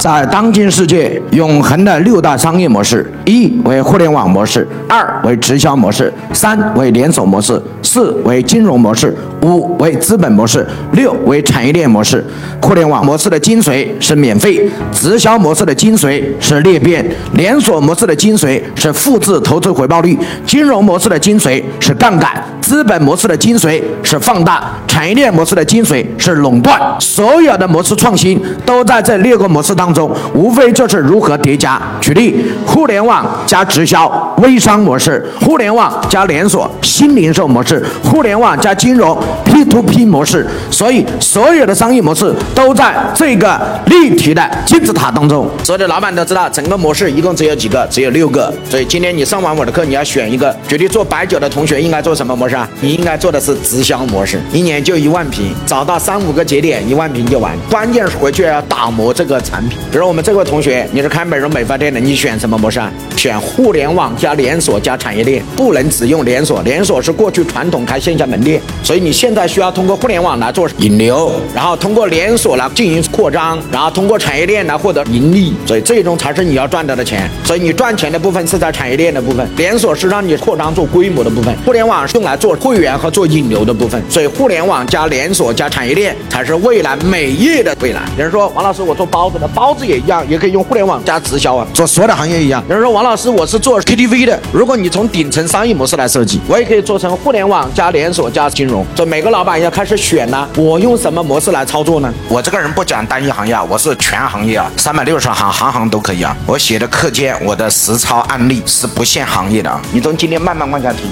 在当今世界，永恒的六大商业模式：一为互联网模式，二为直销模式，三为连锁模式，四为金融模式，五为资本模式，六为产业链模式。互联网模式的精髓是免费，直销模式的精髓是裂变，连锁模式的精髓是复制投资回报率，金融模式的精髓是杠杆，资本模式的精髓是放大，产业链模式的精髓是垄断。所有的模式创新都在这六个模式当。中无非就是如何叠加。举例，互联网加直销微商模式，互联网加连锁新零售模式，互联网加金融 P to P 模式。所以，所有的商业模式都在这个立体的金字塔当中。所有的老板都知道，整个模式一共只有几个？只有六个。所以今天你上完我的课，你要选一个。决定做白酒的同学应该做什么模式啊？你应该做的是直销模式，一年就一万瓶，找到三五个节点，一万瓶就完。关键是回去要打磨这个产品。比如我们这位同学，你是开美容美发店的，你选什么模式啊？选互联网加连锁加产业链，不能只用连锁，连锁是过去传统开线下门店，所以你现在需要通过互联网来做引流，然后通过连锁来进行扩张，然后通过产业链来获得盈利，所以最终才是你要赚到的钱。所以你赚钱的部分是在产业链的部分，连锁是让你扩张做规模的部分，互联网是用来做会员和做引流的部分。所以互联网加连锁加产业链才是未来美业的未来。有人说王老师，我做包子的，包子也一样，也可以用互联网加直销啊，做所有的行业一样。有人说王老师，我是做 KTV 的，如果你从顶层商业模式来设计，我也可以做成互联网加连锁加金融。所以每个老老板要开始选了，我用什么模式来操作呢？我这个人不讲单一行业啊，我是全行业啊，三百六十行，行行都可以啊。我写的课件，我的实操案例是不限行业的啊，你从今天慢慢往下听。